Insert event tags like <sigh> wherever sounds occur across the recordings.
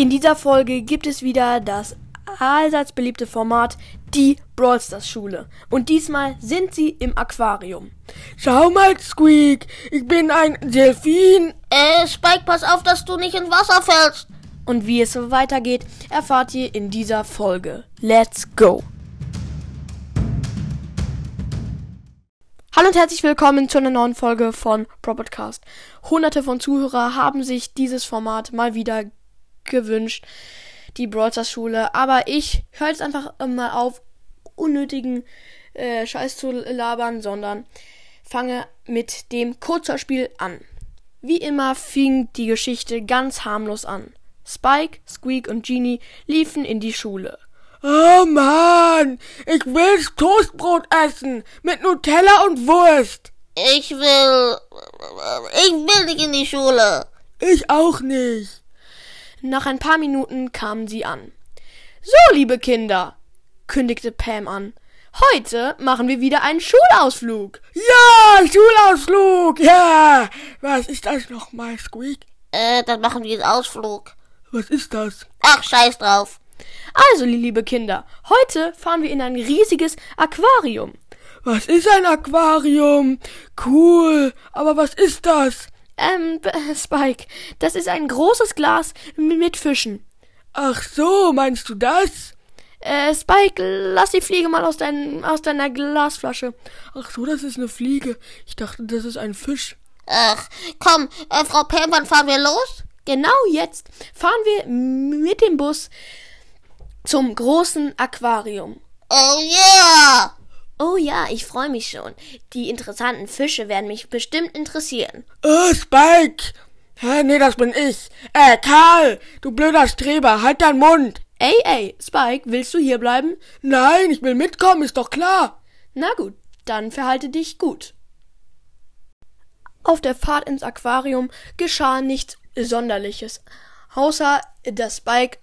In dieser Folge gibt es wieder das allseits beliebte Format die Brawl Stars Schule. Und diesmal sind sie im Aquarium. Schau mal, Squeak, ich bin ein Delfin. Äh, Spike, pass auf, dass du nicht ins Wasser fällst. Und wie es so weitergeht, erfahrt ihr in dieser Folge. Let's go! Hallo und herzlich willkommen zu einer neuen Folge von ProPodcast. Hunderte von Zuhörer haben sich dieses Format mal wieder gewünscht, die Brawlstars Schule. Aber ich höre jetzt einfach mal auf, unnötigen äh, Scheiß zu labern, sondern fange mit dem Kurzhörspiel an. Wie immer fing die Geschichte ganz harmlos an. Spike, Squeak und Genie liefen in die Schule. Oh Mann, ich will Toastbrot essen mit Nutella und Wurst. Ich will. Ich will nicht in die Schule. Ich auch nicht. Nach ein paar Minuten kamen sie an. So, liebe Kinder, kündigte Pam an. Heute machen wir wieder einen Schulausflug. Ja, Schulausflug, ja. Was ist das nochmal, Squeak? Äh, dann machen wir einen Ausflug. Was ist das? Ach, scheiß drauf. Also, liebe Kinder, heute fahren wir in ein riesiges Aquarium. Was ist ein Aquarium? Cool, aber was ist das? Ähm, <laughs> Spike, das ist ein großes Glas mit Fischen. Ach so, meinst du das? Äh, Spike, lass die Fliege mal aus, dein, aus deiner Glasflasche. Ach so, das ist eine Fliege. Ich dachte, das ist ein Fisch. Ach, komm, äh, Frau Pam, wann fahren wir los? Genau jetzt fahren wir mit dem Bus zum großen Aquarium. Oh yeah! Oh ja, ich freue mich schon. Die interessanten Fische werden mich bestimmt interessieren. Oh, Spike! Hä, nee, das bin ich. Äh, Karl, du blöder Streber, halt deinen Mund. Ey, ey, Spike, willst du hier bleiben? Nein, ich will mitkommen, ist doch klar. Na gut, dann verhalte dich gut. Auf der Fahrt ins Aquarium geschah nichts Sonderliches, außer dass Spike,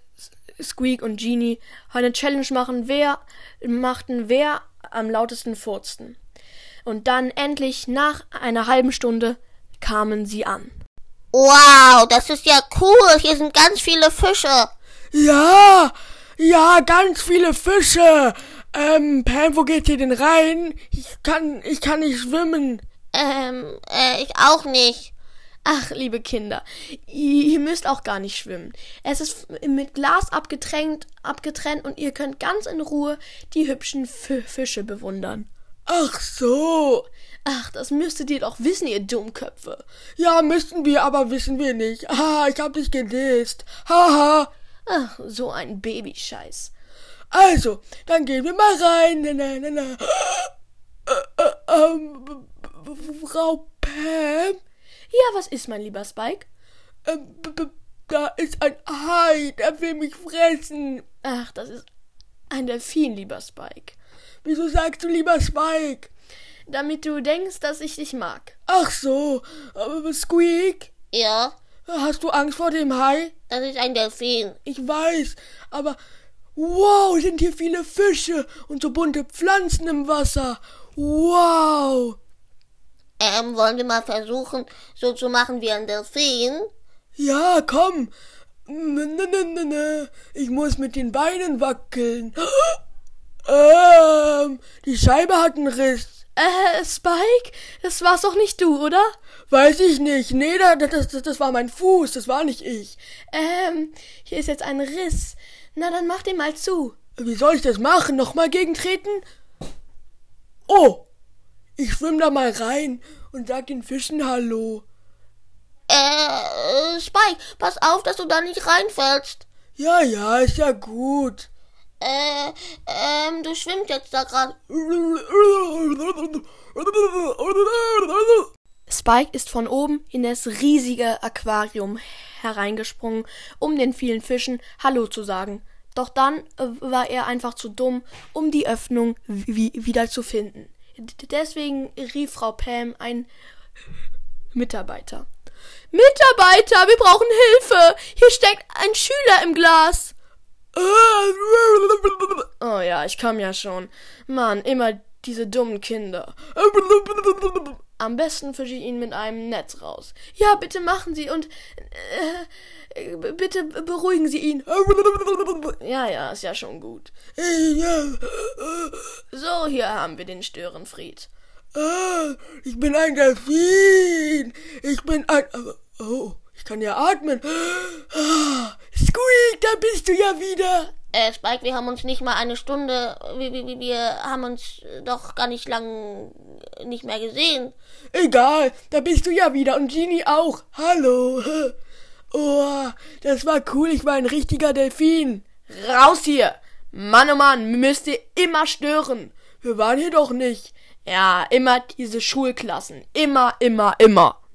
Squeak und Genie eine Challenge machen, wer machten, wer am lautesten furzten. Und dann endlich nach einer halben Stunde kamen sie an. Wow, das ist ja cool. Hier sind ganz viele Fische. Ja, ja, ganz viele Fische. Ähm, Pam, wo geht ihr denn rein? Ich kann, ich kann nicht schwimmen. Ähm, äh, ich auch nicht. Ach, liebe Kinder, ihr müsst auch gar nicht schwimmen. Es ist mit Glas abgetrennt, abgetrennt und ihr könnt ganz in Ruhe die hübschen F Fische bewundern. Ach so. Ach, das müsstet ihr doch wissen, ihr Dummköpfe. Ja, müssten wir, aber wissen wir nicht. Ah, ich hab dich gedisst. Haha. Ach, so ein Babyscheiß. Also, dann gehen wir mal rein. Na, na, na, na. Äh, äh, ähm, Frau Pam? Ja, was ist, mein lieber Spike? Ähm, da ist ein Hai, der will mich fressen. Ach, das ist ein Delfin, lieber Spike. Wieso sagst du lieber Spike? Damit du denkst, dass ich dich mag. Ach so, aber Squeak? Ja, Hast du Angst vor dem Hai? das ist ein Delfin. Ich weiß, aber wow, sind hier viele Fische und so bunte Pflanzen im Wasser. Wow. Ähm, wollen wir mal versuchen, so zu machen wie ein Delfin? Ja, komm. N -n -n -n -n. Ich muss mit den Beinen wackeln. <gasps> Ähm, die Scheibe hat einen Riss. Äh, Spike? Das war's doch nicht du, oder? Weiß ich nicht. Nee, das, das, das war mein Fuß, das war nicht ich. Ähm, hier ist jetzt ein Riss. Na, dann mach den mal zu. Wie soll ich das machen? Nochmal gegentreten? Oh, ich schwimm da mal rein und sag den Fischen Hallo. Äh, Spike, pass auf, dass du da nicht reinfällst. Ja, ja, ist ja gut. Äh, ähm, du schwimmst jetzt da gerade. Spike ist von oben in das riesige Aquarium hereingesprungen, um den vielen Fischen Hallo zu sagen. Doch dann äh, war er einfach zu dumm, um die Öffnung wi wieder zu finden. Deswegen rief Frau Pam ein Mitarbeiter. Mitarbeiter, wir brauchen Hilfe! Hier steckt ein Schüler im Glas! Oh ja, ich komm ja schon. Mann, immer diese dummen Kinder. Am besten fische ich ihn mit einem Netz raus. Ja, bitte machen Sie und äh, äh, bitte beruhigen Sie ihn. Ja, ja, ist ja schon gut. So, hier haben wir den Störenfried. Ich bin ein Delfin. Ich bin ein. Oh, ich kann ja atmen. Squeak, da bist du ja wieder. Äh, Spike, wir haben uns nicht mal eine Stunde, wir, wir, wir haben uns doch gar nicht lang nicht mehr gesehen. Egal, da bist du ja wieder und Genie auch. Hallo. <laughs> Oh, das war cool, ich war ein richtiger Delfin. Raus hier! Mann, oh Mann, müsst ihr immer stören. Wir waren hier doch nicht. Ja, immer diese Schulklassen. Immer, immer, immer.